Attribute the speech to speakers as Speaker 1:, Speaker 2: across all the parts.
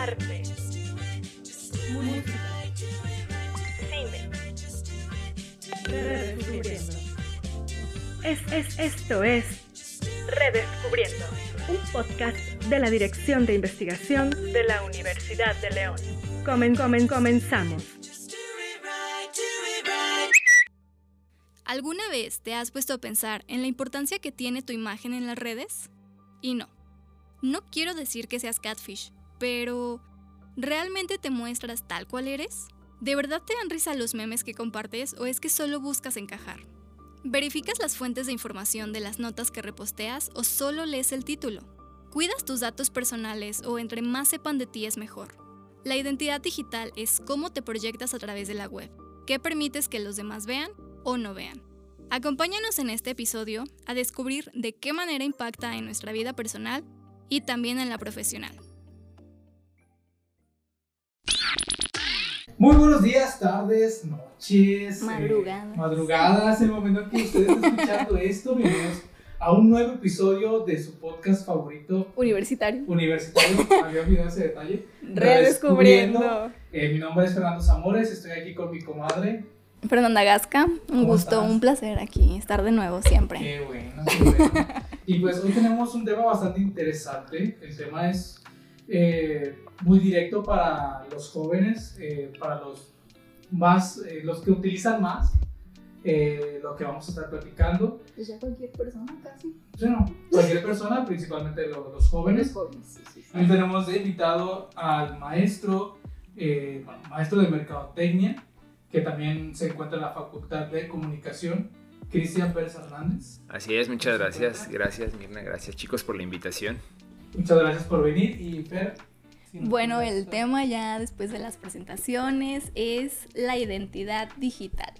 Speaker 1: arte, música, cine. Redescubriendo. Es, es, esto es Redescubriendo, un podcast de la Dirección de Investigación de la Universidad de León. Comen, comen, comenzamos.
Speaker 2: ¿Alguna vez te has puesto a pensar en la importancia que tiene tu imagen en las redes? Y no, no quiero decir que seas catfish, pero ¿realmente te muestras tal cual eres? ¿De verdad te dan risa los memes que compartes o es que solo buscas encajar? ¿Verificas las fuentes de información de las notas que reposteas o solo lees el título? ¿Cuidas tus datos personales o entre más sepan de ti es mejor? La identidad digital es cómo te proyectas a través de la web, qué permites que los demás vean o no vean. Acompáñanos en este episodio a descubrir de qué manera impacta en nuestra vida personal y también en la profesional.
Speaker 3: Muy buenos días, tardes, noches, eh,
Speaker 2: Madrugadas.
Speaker 3: madrugadas, el momento que ustedes están escuchando esto, bienvenidos a un nuevo episodio de su podcast favorito
Speaker 2: Universitario.
Speaker 3: universitario. Había olvidado ese detalle.
Speaker 2: Redescubriendo.
Speaker 3: Eh, mi nombre es Fernando Zamores, estoy aquí con mi comadre.
Speaker 2: Fernanda Gasca, un
Speaker 3: ¿Cómo
Speaker 2: gusto,
Speaker 3: estás?
Speaker 2: un placer aquí estar de nuevo siempre.
Speaker 3: Qué bueno, qué bueno. Y pues hoy tenemos un tema bastante interesante. El tema es eh, muy directo para los jóvenes, eh, para los más, eh, los que utilizan más eh, lo que vamos a estar platicando.
Speaker 4: Pues ya cualquier persona casi.
Speaker 3: Bueno, cualquier persona, principalmente lo- los jóvenes.
Speaker 4: jóvenes, sí, sí, sí.
Speaker 3: Hoy tenemos de invitado al maestro, eh, bueno, maestro de mercadotecnia, que también se encuentra en la Facultad de Comunicación, Cristian Pérez Hernández.
Speaker 5: Así es, muchas gracias. Gracias, Mirna. Gracias, chicos, por la invitación.
Speaker 3: Muchas gracias por venir y Fer. si
Speaker 2: Bueno, el tema ya después de las presentaciones es la identidad digital.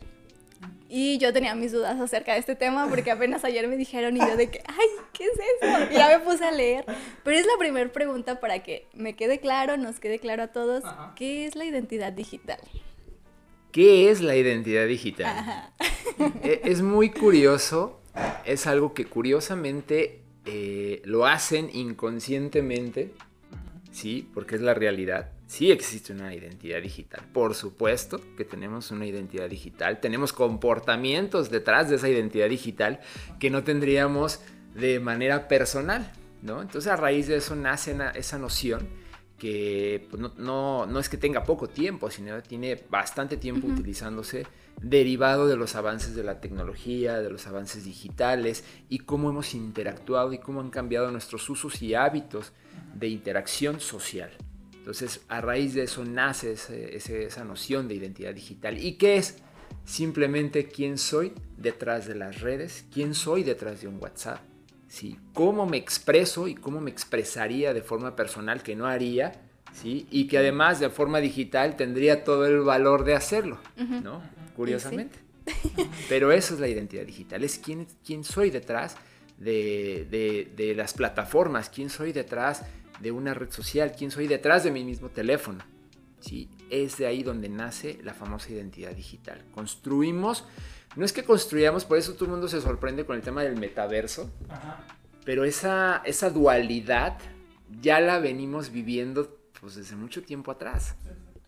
Speaker 2: Y yo tenía mis dudas acerca de este tema porque apenas ayer me dijeron y yo de que, ay, ¿qué es eso? Y ya me puse a leer. Pero es la primera pregunta para que me quede claro, nos quede claro a todos,
Speaker 3: Ajá.
Speaker 2: ¿qué es la identidad digital?
Speaker 5: ¿Qué es la identidad digital?
Speaker 2: Ajá.
Speaker 5: E- Es muy curioso. Es algo que curiosamente eh, lo hacen inconscientemente. Sí, porque es la realidad. Sí existe una identidad digital. Por supuesto que tenemos una identidad digital. Tenemos comportamientos detrás de esa identidad digital que no tendríamos de manera personal. ¿no? Entonces a raíz de eso nace na- esa noción que pues, no, no- no es que tenga poco tiempo, sino que tiene bastante tiempo
Speaker 2: Ujú.
Speaker 5: utilizándose derivado de los avances de la tecnología, de los avances digitales y cómo hemos interactuado y cómo han cambiado nuestros usos y hábitos de interacción social. Entonces, a raíz de eso nace ese- ese- esa noción de identidad digital. ¿Y qué es? Simplemente quién soy detrás de las redes, quién soy detrás de un WhatsApp, ¿sí? cómo me expreso y cómo me expresaría de forma personal que no haría, ¿sí? y que además de forma digital tendría todo el valor de hacerlo. ¿no? Curiosamente. Pero eso es la identidad digital, es quién, quién soy detrás de, de- de las plataformas, quién soy detrás de una red social, quién soy detrás de mi mismo teléfono. ¿sí? Es de ahí donde nace la famosa identidad digital. Construimos, no es que construyamos, por eso todo el mundo se sorprende con el tema del metaverso,
Speaker 3: Ajá.
Speaker 5: pero esa, esa dualidad ya la venimos viviendo pues, desde mucho tiempo atrás,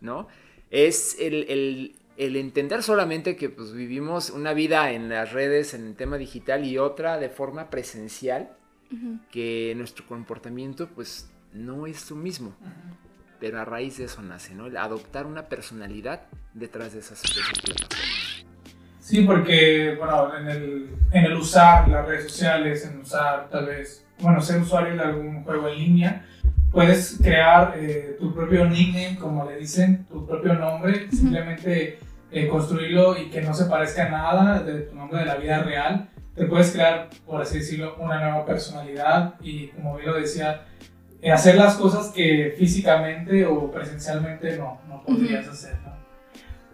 Speaker 5: ¿no? Es el, el- el entender solamente que pues, vivimos una vida en las redes, en el tema digital, y otra de forma presencial, que nuestro comportamiento pues no es lo mismo. Pero a raíz de eso nace, ¿no? El adoptar una personalidad detrás de esas, de esas plataformas.
Speaker 3: Sí, porque, bueno, en el, en el usar las redes sociales, en usar tal vez, bueno, ser usuario de algún juego en línea, puedes crear eh, tu propio nickname, como le dicen, tu propio nombre, simplemente eh, construirlo y que no se parezca a nada de tu nombre de la vida real. Te puedes crear, por así decirlo, una nueva personalidad y, como bien lo decía, eh, hacer las cosas que físicamente o presencialmente no, no podrías hacer, ¿no?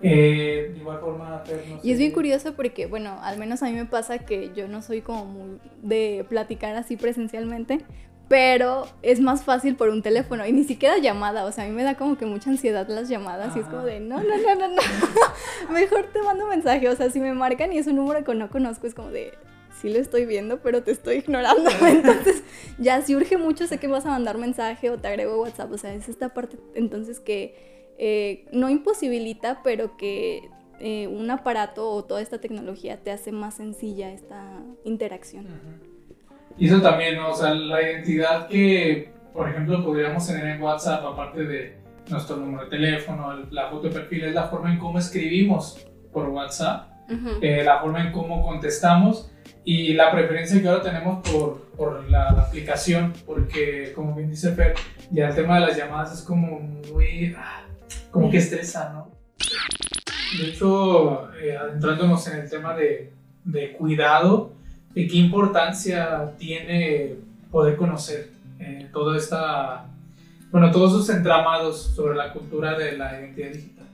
Speaker 3: Eh, de igual forma, Fer, no
Speaker 2: Y es
Speaker 3: sé-
Speaker 2: bien curioso porque, bueno, al menos a mí me pasa que yo no soy como muy de platicar así presencialmente, pero es más fácil por un teléfono y ni siquiera llamada, o sea, a mí me da como que mucha ansiedad las llamadas y es como de, no, no, no, no, no, mejor te mando mensaje, o sea, si me marcan y es un número que no conozco, es como de,
Speaker 6: sí lo estoy viendo, pero te estoy ignorando. Entonces, ya si urge mucho, sé que vas a mandar mensaje o te agrego WhatsApp. O sea, es esta parte entonces que eh, no imposibilita, pero que eh, un aparato o toda esta tecnología te hace más sencilla esta interacción.
Speaker 3: Y eso también, ¿no? o sea, la identidad que, por ejemplo, podríamos tener en WhatsApp, aparte de nuestro número de teléfono, la foto de perfil, es la forma en cómo escribimos por WhatsApp, eh, la forma en cómo contestamos y la preferencia que ahora tenemos por, por la, aplicación, porque como bien dice Fer, ya el tema de las llamadas es como muy, ah, como que estresa, ¿no? De hecho, eh, adentrándonos en el tema de, de cuidado, ¿qué importancia tiene poder conocer eh, toda esta, bueno, todos esos entramados sobre la cultura de la identidad digital?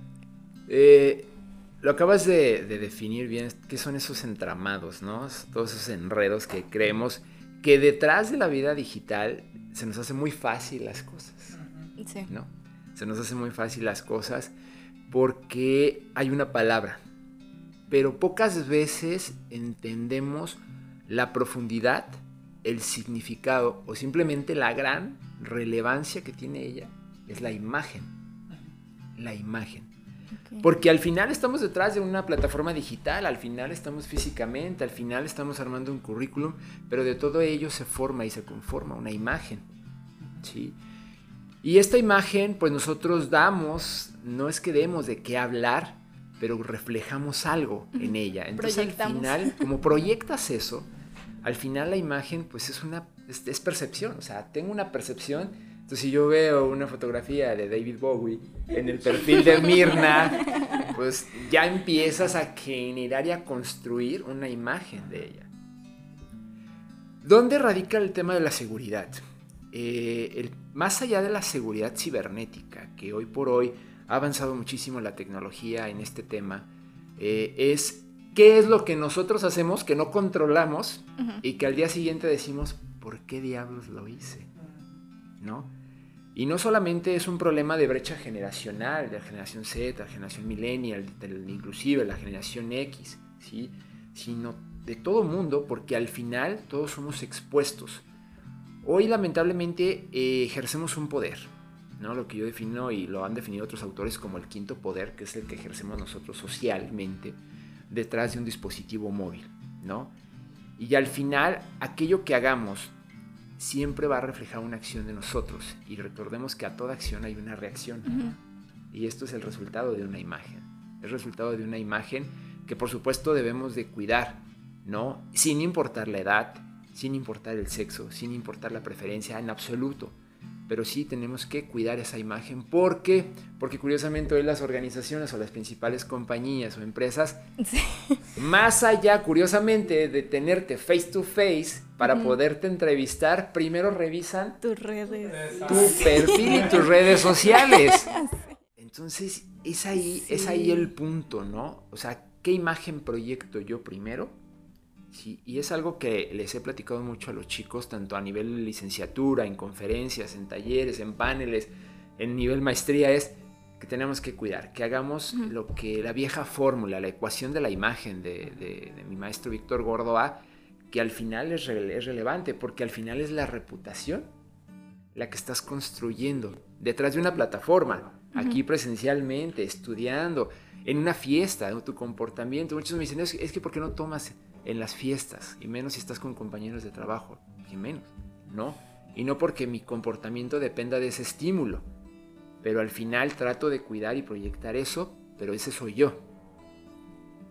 Speaker 5: Eh, lo acabas de, definir bien, ¿qué son esos entramados, no? Todos esos enredos que creemos que detrás de la vida digital se nos hace muy fácil las cosas. Sí. ¿No? Se nos hace muy fácil las cosas porque hay una palabra, pero pocas veces entendemos la profundidad, el significado o simplemente la gran relevancia que tiene ella es la imagen. La imagen. Porque al final estamos detrás de una plataforma digital, al final estamos físicamente, al final estamos armando un currículum, pero de todo ello se forma y se conforma una imagen. ¿sí? Y esta imagen, pues nosotros damos, no es que demos de qué hablar, pero reflejamos algo en ella. Entonces al final, como proyectas eso, al final la imagen pues es una es, es percepción, o sea, tengo una percepción entonces, si yo veo una fotografía de David Bowie en el perfil de Mirna, pues ya empiezas a generar y a construir una imagen de ella. ¿Dónde radica el tema de la seguridad? Eh, más allá de la seguridad cibernética, que hoy por hoy ha avanzado muchísimo la tecnología en este tema, eh, es qué es lo que nosotros hacemos que no controlamos y que al día siguiente decimos, ¿por qué diablos lo hice? ¿No? Y no solamente es un problema de brecha generacional, de la generación Z, la generación millennial, inclusive la generación X, ¿sí? sino de todo mundo, porque al final todos somos expuestos. Hoy lamentablemente eh, ejercemos un poder, ¿no? lo que yo defino y lo han definido otros autores como el quinto poder, que es el que ejercemos nosotros socialmente detrás de un dispositivo móvil. ¿no? Y al final aquello que hagamos siempre va a reflejar una acción de nosotros. Y recordemos que a toda acción hay una reacción. Y esto es el resultado de una imagen. Es el resultado de una imagen que por supuesto debemos de cuidar, ¿no? Sin importar la edad, sin importar el sexo, sin importar la preferencia en absoluto pero sí tenemos que cuidar esa imagen. ¿Por qué? Porque curiosamente hoy las organizaciones o las principales compañías o empresas, más allá, curiosamente, de tenerte face to face para poderte entrevistar, primero revisan
Speaker 6: tus redes,
Speaker 5: tu perfil y tus redes sociales. Entonces, es ahí, es ahí el punto, ¿no? O sea, ¿qué imagen proyecto yo primero? Y es algo que les he platicado mucho a los chicos, tanto a nivel de licenciatura, en conferencias, en talleres, en paneles, en nivel maestría, es que tenemos que cuidar, que hagamos lo que la vieja fórmula, la ecuación de la imagen de, mi maestro Víctor Gordoa, que al final es, es relevante, porque al final es la reputación la que estás construyendo detrás de una plataforma, aquí presencialmente, estudiando, en una fiesta, en tu comportamiento. Muchos me dicen, es que ¿por qué no tomas en las fiestas, y menos si estás con compañeros de trabajo, y menos, ¿no? Y no porque mi comportamiento dependa de ese estímulo, pero al final trato de cuidar y proyectar eso, pero ese soy yo.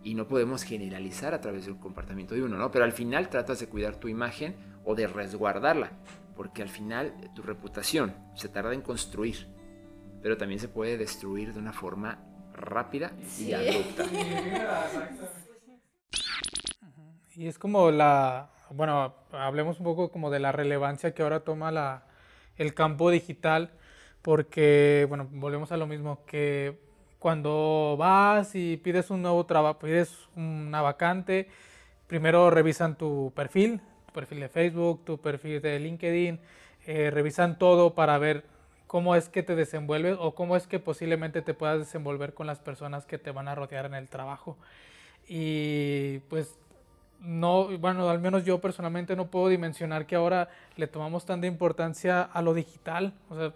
Speaker 5: Y no podemos generalizar a través del comportamiento de uno, ¿no? Pero al final tratas de cuidar tu imagen o de resguardarla, porque al final tu reputación se tarda en construir, pero también se puede destruir de una forma rápida y abrupta.
Speaker 3: Y es como la, bueno, hablemos un poco como de la relevancia que ahora toma la, el campo digital, porque, bueno, volvemos a lo mismo, que cuando vas y pides un nuevo trabajo, pides una vacante, primero revisan tu perfil, tu perfil de Facebook, tu perfil de LinkedIn, eh, revisan todo para ver cómo es que te desenvuelves o cómo es que posiblemente te puedas desenvolver con las personas que te van a rodear en el trabajo. Y pues no, bueno, al menos yo personalmente no puedo dimensionar que ahora le tomamos tanta importancia a lo digital. O sea,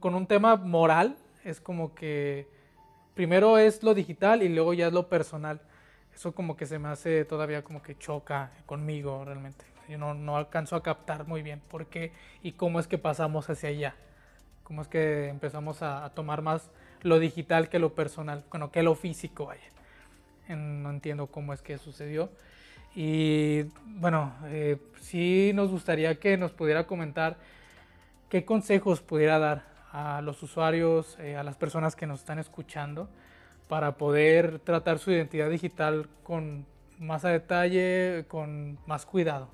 Speaker 3: con un tema moral es como que primero es lo digital y luego ya es lo personal. Eso como que se me hace todavía como que choca conmigo realmente. Yo no, no alcanzo a captar muy bien por qué y cómo es que pasamos hacia allá. Cómo es que empezamos a, a tomar más lo digital que lo personal, bueno, que lo físico, vaya. no entiendo cómo es que sucedió. Y bueno, eh, sí nos gustaría que nos pudiera comentar qué consejos pudiera dar a los usuarios, eh, a las personas que nos están escuchando, para poder tratar su identidad digital con más a detalle, con más cuidado.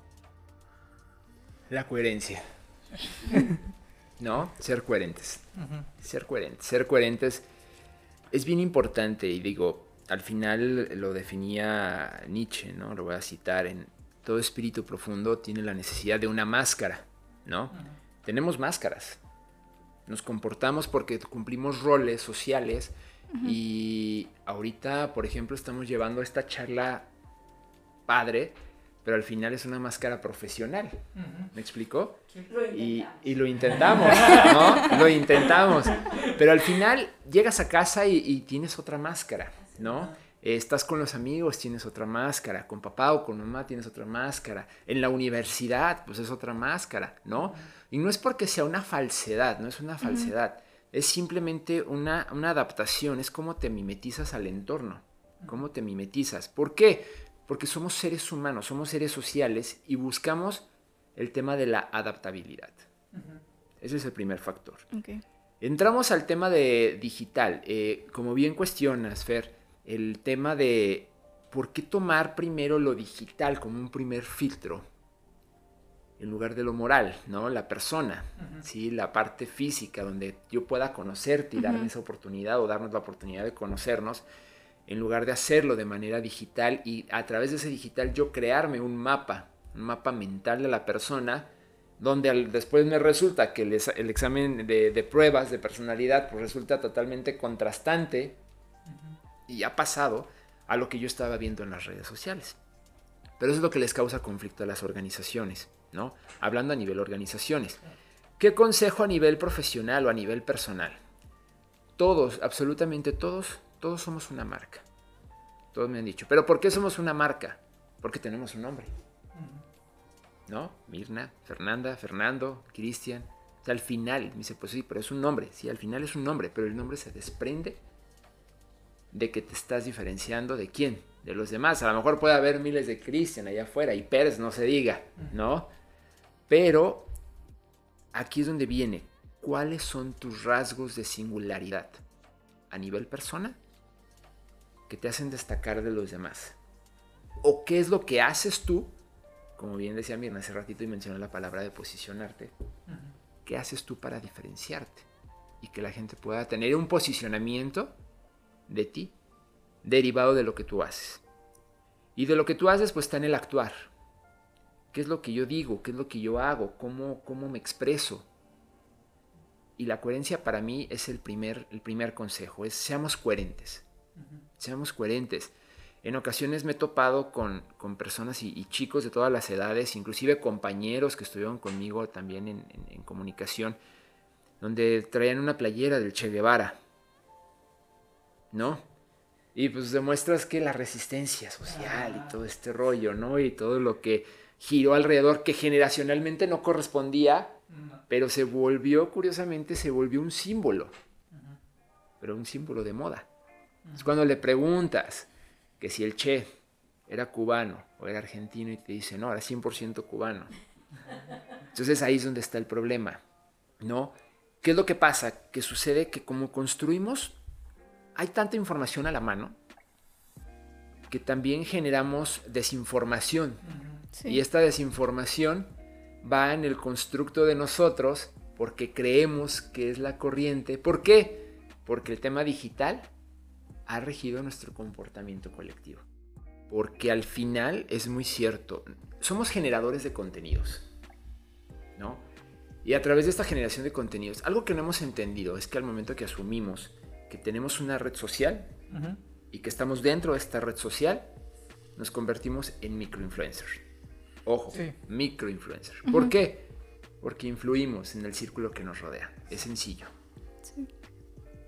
Speaker 5: La coherencia. ¿No? Ser coherentes. Ser coherentes. Ser coherentes es bien importante y digo, al final lo definía Nietzsche, ¿no? Lo voy a citar en todo espíritu profundo tiene la necesidad de una máscara, ¿no? Tenemos máscaras. Nos comportamos porque cumplimos roles sociales y ahorita, por ejemplo, estamos llevando esta charla padre, pero al final es una máscara profesional. ¿Me explico? y, lo intentamos, ¿no? lo intentamos. Pero al final llegas a casa y tienes otra máscara. ¿No? estás con los amigos, tienes otra máscara. Con papá o con mamá tienes otra máscara. En la universidad, pues es otra máscara, ¿no? Y no es porque sea una falsedad, no es una falsedad. Es simplemente una, adaptación, es como te mimetizas al entorno. Cómo te mimetizas. ¿Por qué? Porque somos seres humanos, somos seres sociales y buscamos el tema de la adaptabilidad. Ese es el primer factor. Entramos al tema de digital. Eh, como bien cuestionas, Fer, el tema de por qué tomar primero lo digital como un primer filtro en lugar de lo moral, ¿no? La persona, ¿sí? La parte física, donde yo pueda conocerte y darme esa oportunidad o darnos la oportunidad de conocernos, en lugar de hacerlo de manera digital y a través de ese digital yo crearme un mapa, un mapa mental de la persona, donde después me resulta que el, examen de, de, pruebas de personalidad pues resulta totalmente contrastante y ha pasado a lo que yo estaba viendo en las redes sociales. Pero eso es lo que les causa conflicto a las organizaciones, ¿no? Hablando a nivel organizaciones. ¿Qué consejo a nivel profesional o a nivel personal? Todos, absolutamente todos, todos somos una marca. Todos me han dicho, ¿pero por qué somos una marca? Porque tenemos un nombre. ¿No? Mirna, Fernanda, Fernando, Cristian. al final, me dice, pues sí, pero es un nombre. Sí, al final es un nombre, pero el nombre se desprende de que te estás diferenciando de quién, de los demás. A lo mejor puede haber miles de Cristian allá afuera y Pérez no se diga, ¿no? Pero aquí es donde viene, ¿cuáles son tus rasgos de singularidad a nivel persona que te hacen destacar de los demás? ¿O qué es lo que haces tú? Como bien decía Mirna hace ratito y mencionó la palabra de posicionarte. ¿Qué haces tú para diferenciarte? Y que la gente pueda tener un posicionamiento de ti, derivado de lo que tú haces. Y de lo que tú haces, pues está en el actuar. ¿Qué es lo que yo digo? ¿Qué es lo que yo hago? ¿Cómo, cómo me expreso? Y la coherencia para mí es el primer, el primer consejo, es seamos coherentes. Seamos coherentes. En ocasiones me he topado con, personas y, chicos de todas las edades, inclusive compañeros que estuvieron conmigo también en, en comunicación, donde traían una playera del Che Guevara ¿no? Y pues demuestras que la resistencia social y todo este rollo, ¿no? Y todo lo que giró alrededor, que generacionalmente no correspondía, pero se volvió, curiosamente, se volvió un símbolo, pero un símbolo de moda. Es cuando le preguntas que si el Che era cubano o era argentino y te dice, no, era 100% cubano. Entonces ahí es donde está el problema, ¿no? ¿Qué es lo que pasa? Que sucede que como construimos hay tanta información a la mano que también generamos desinformación. Y esta desinformación va en el constructo de nosotros porque creemos que es la corriente. ¿Por qué? Porque el tema digital ha regido nuestro comportamiento colectivo. Porque al final es muy cierto, somos generadores de contenidos. ¿No? Y a través de esta generación de contenidos, algo que no hemos entendido es que al momento que asumimos que tenemos una red social y que estamos dentro de esta red social, nos convertimos en microinfluencers. Ojo,
Speaker 3: Sí.
Speaker 5: microinfluencers. ¿Por qué? Porque influimos en el círculo que nos rodea. Es sencillo.
Speaker 6: Sí.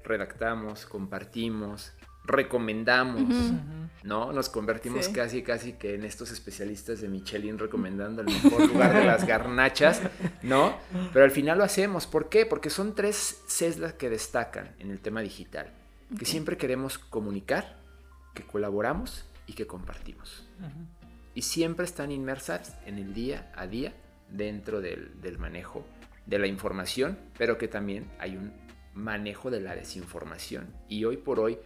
Speaker 5: Redactamos, compartimos, recomendamos,
Speaker 6: Ujú.
Speaker 5: ¿no? Nos convertimos
Speaker 6: Sí.
Speaker 5: casi, casi que en estos especialistas de Michelin recomendando el mejor lugar de las garnachas, ¿no? Pero al final lo hacemos. ¿Por qué? Porque son tres Cs las que destacan en el tema digital. Que siempre queremos comunicar, que colaboramos y que compartimos. Y siempre están inmersas en el día a día dentro del, del manejo de la información, pero que también hay un manejo de la desinformación. Y hoy por hoy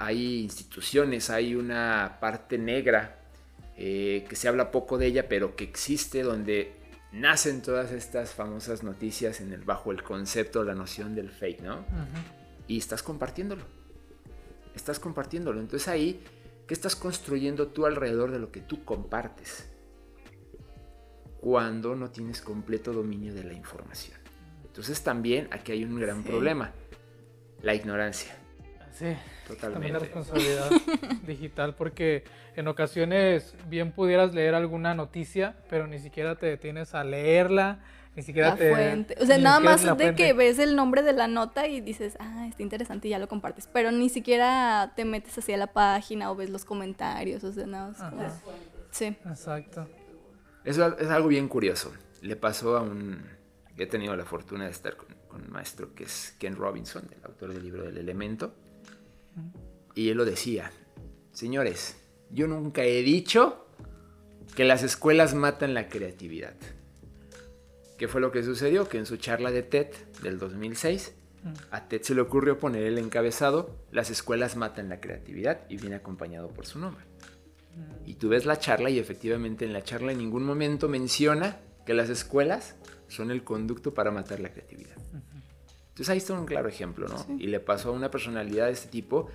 Speaker 5: hay instituciones, hay una parte negra eh, que se habla poco de ella, pero que existe donde nacen todas estas famosas noticias en el, bajo el concepto, la noción del fake, ¿no? y estás compartiéndolo. Estás compartiéndolo. Entonces ahí, ¿qué estás construyendo tú alrededor de lo que tú compartes? Cuando no tienes completo dominio de la información. Entonces también aquí hay un gran problema. La ignorancia.
Speaker 3: Sí. También la
Speaker 5: Totalmente.
Speaker 3: responsabilidad digital, porque en ocasiones bien pudieras leer alguna noticia, pero ni siquiera te detienes a leerla, ni siquiera
Speaker 6: La
Speaker 3: te...
Speaker 6: fuente. O sea, nada más de que ves el nombre de la nota y dices, ah, está interesante y ya lo compartes. Pero ni siquiera te metes así a la página o ves los comentarios. O sea, nada más como-. Sí.
Speaker 3: Exacto.
Speaker 5: Eso es algo bien curioso. Le pasó a un... He tenido la fortuna de estar con, con un maestro que es Ken Robinson, el autor del libro del elemento. Y él lo decía, señores, yo nunca he dicho que las escuelas matan la creatividad. ¿Qué fue lo que sucedió? Que en su charla de TED del 2006, a TED se le ocurrió poner el encabezado, las escuelas matan la creatividad y viene acompañado por su nombre. Y tú ves la charla y efectivamente en la charla en ningún momento menciona que las escuelas son el conducto para matar la creatividad. Entonces ahí está un claro ejemplo, ¿no?
Speaker 6: Sí.
Speaker 5: Y le pasó a una personalidad de este tipo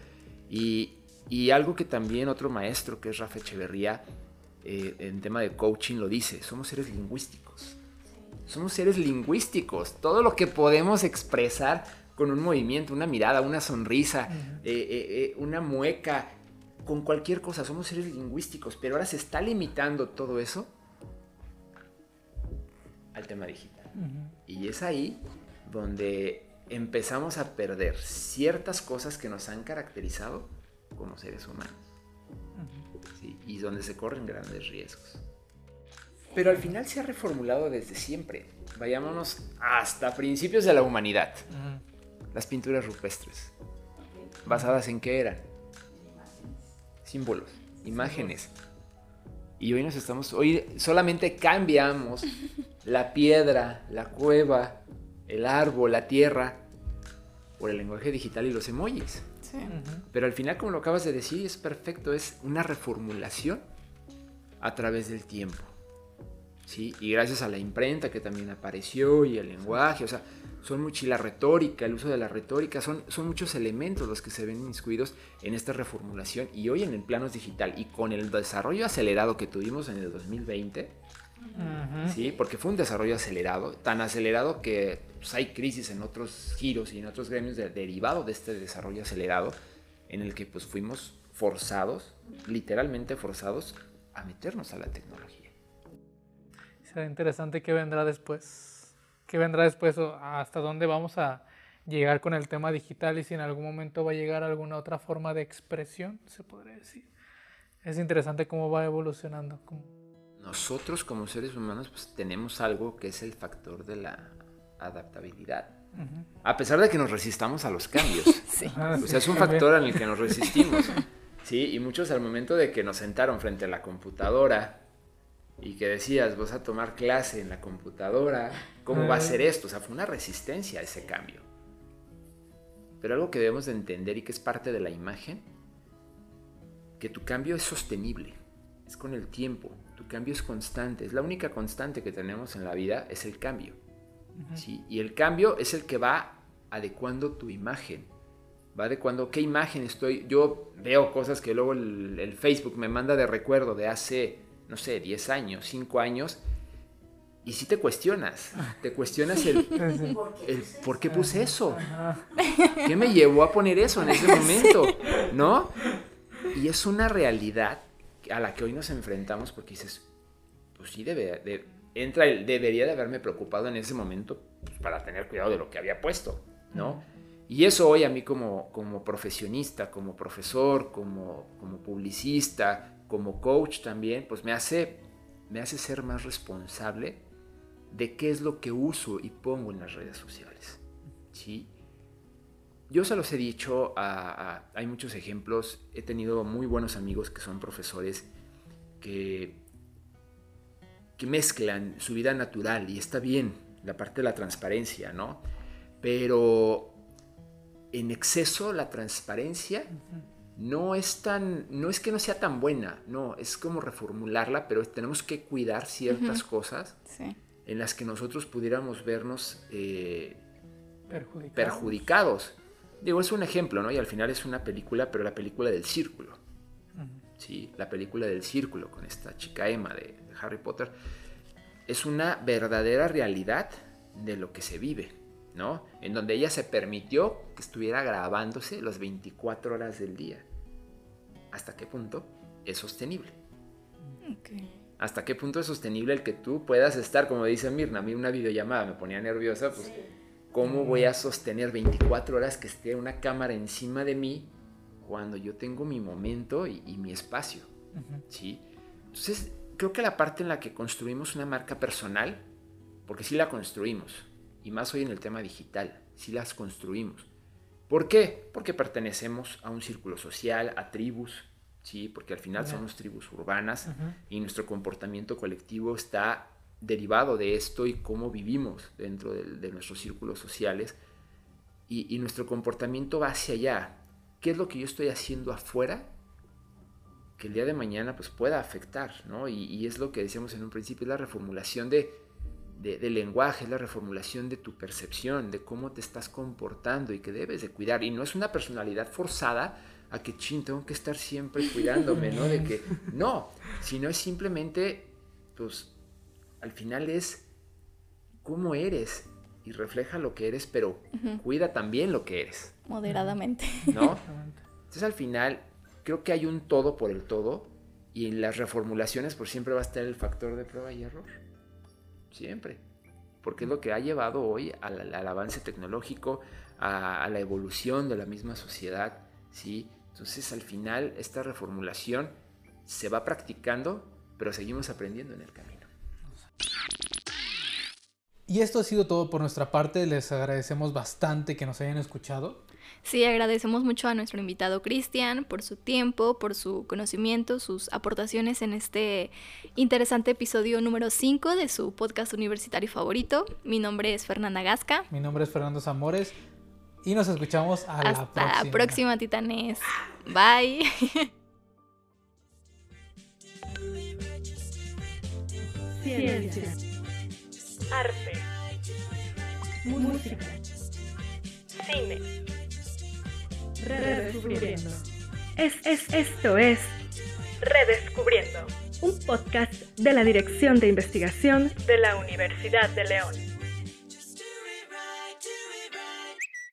Speaker 5: y, y algo que también otro maestro que es Rafa Echeverría eh, en tema de coaching lo dice, somos seres lingüísticos. Somos seres lingüísticos. Todo lo que podemos expresar con un movimiento, una mirada, una sonrisa, eh, eh, eh, una mueca, con cualquier cosa, somos seres lingüísticos, pero ahora se está limitando todo eso al tema digital. Y es ahí donde empezamos a perder ciertas cosas que nos han caracterizado como seres humanos. Sí, y donde se corren grandes riesgos. Pero al final se ha reformulado desde siempre. Vayámonos hasta principios de la humanidad. Las pinturas rupestres. ¿Basadas en qué eran? Símbolos, imágenes. Y hoy nos estamos, hoy solamente cambiamos la piedra, la cueva, el árbol, la tierra, por el lenguaje digital y los emojis.
Speaker 6: Sí.
Speaker 5: Pero al final, como lo acabas de decir, es perfecto, es una reformulación a través del tiempo. ¿Sí? Y gracias a la imprenta que también apareció y el lenguaje, o sea, son mucho y la retórica, el uso de la retórica, son, son muchos elementos los que se ven inscritos en esta reformulación y hoy en el plano digital y con el desarrollo acelerado que tuvimos en el 2020, ¿sí? Porque fue un desarrollo acelerado, tan acelerado que pues, hay crisis en otros giros y en otros gremios de- derivado de este desarrollo acelerado, en el que pues fuimos forzados, literalmente forzados, a meternos a la tecnología.
Speaker 3: Será interesante qué vendrá después. ¿Qué vendrá después o hasta dónde vamos a llegar con el tema digital y si en algún momento va a llegar alguna otra forma de expresión, se podría decir. Es interesante cómo va evolucionando. cómo-
Speaker 5: Nosotros como seres humanos pues tenemos algo que es el factor de la adaptabilidad. A pesar de que nos resistamos a los cambios.
Speaker 6: Sí.
Speaker 3: Ah,
Speaker 5: O sea, es un factor en el que nos resistimos. Sí, y muchos al momento de que nos sentaron frente a la computadora y que decías, vas a tomar clase en la computadora, ¿cómo va a ser esto? O sea, fue una resistencia a ese cambio. Pero algo que debemos de entender y que es parte de la imagen, que tu cambio es sostenible, es con el tiempo, tu cambio es constante, es la única constante que tenemos en la vida, es el cambio. ¿sí? Y el cambio es el que va adecuando tu imagen. Va adecuando qué imagen estoy. Yo veo cosas que luego el, el Facebook me manda de recuerdo de hace, no sé, 10 años, 5 años. Y sí te cuestionas. Te cuestionas el, el por qué puse eso. ¿Qué me llevó a poner eso en ese momento? ¿No? Y es una realidad a la que hoy nos enfrentamos porque dices, pues sí, debe, de, entra el, debería de haberme preocupado en ese momento pues, para tener cuidado de lo que había puesto, ¿no? Y eso hoy a mí como, como profesionista, como profesor, como, como publicista, como coach también, pues me hace, me hace ser más responsable de qué es lo que uso y pongo en las redes sociales. ¿sí? Yo se los he dicho, hay muchos ejemplos, he tenido muy buenos amigos que son profesores que, que mezclan su vida natural y está bien la parte de la transparencia, ¿no? Pero en exceso la transparencia no es tan, no es que no sea tan buena, no, es como reformularla, pero tenemos que cuidar ciertas cosas en las que nosotros pudiéramos vernos eh, perjudicados. Digo, es un ejemplo, ¿no? Y al final es una película, pero la película del círculo. Sí, la película del círculo con esta chica Emma de Harry Potter. Es una verdadera realidad de lo que se vive. ¿no? En donde ella se permitió que estuviera grabándose las 24 horas del día. ¿Hasta qué punto es sostenible? ¿Hasta qué punto es sostenible el que tú puedas estar, como dice Mirna, a mí una videollamada me ponía nerviosa, pues, ¿cómo voy a sostener 24 horas que esté una cámara encima de mí cuando yo tengo mi momento y, mi espacio? ¿Sí? Entonces, creo que la parte en la que construimos una marca personal, porque sí la construimos, y más hoy en el tema digital, si las construimos. ¿Por qué? Porque pertenecemos a un círculo social, a tribus, ¿sí? porque al final somos tribus urbanas y nuestro comportamiento colectivo está derivado de esto y cómo vivimos dentro de, nuestros círculos sociales y, nuestro comportamiento va hacia allá. ¿Qué es lo que yo estoy haciendo afuera que el día de mañana pues, pueda afectar? ¿no? Y, y es lo que decíamos en un principio, la reformulación de de, lenguaje, es la reformulación de tu percepción, de cómo te estás comportando y que debes de cuidar. Y no es una personalidad forzada a que, chin, tengo que estar siempre cuidándome, ¿no? De que, no, sino es simplemente, pues, al final es cómo eres y refleja lo que eres, pero cuida también lo que eres.
Speaker 6: Moderadamente.
Speaker 5: ¿No? Entonces al final creo que hay un todo por el todo y en las reformulaciones por siempre va a estar el factor de prueba y error siempre, porque es lo que ha llevado hoy al, avance tecnológico, a, la evolución de la misma sociedad, ¿sí? Entonces al final esta reformulación se va practicando, pero seguimos aprendiendo en el camino.
Speaker 3: Y esto ha sido todo por nuestra parte, les agradecemos bastante que nos hayan escuchado.
Speaker 2: Sí, agradecemos mucho a nuestro invitado Cristian por su tiempo, por su conocimiento, sus aportaciones en este interesante episodio número 5 de su podcast universitario favorito. Mi nombre es Fernanda Gasca.
Speaker 3: Mi nombre es Fernando Zamores. Y nos escuchamos a
Speaker 2: la próxima. Hasta la próxima, titanes. Bye.
Speaker 1: Ciencia. Arte. Música. Cine Redescubriendo. Es, es, esto es Redescubriendo, un podcast de la Dirección de Investigación de la Universidad de León.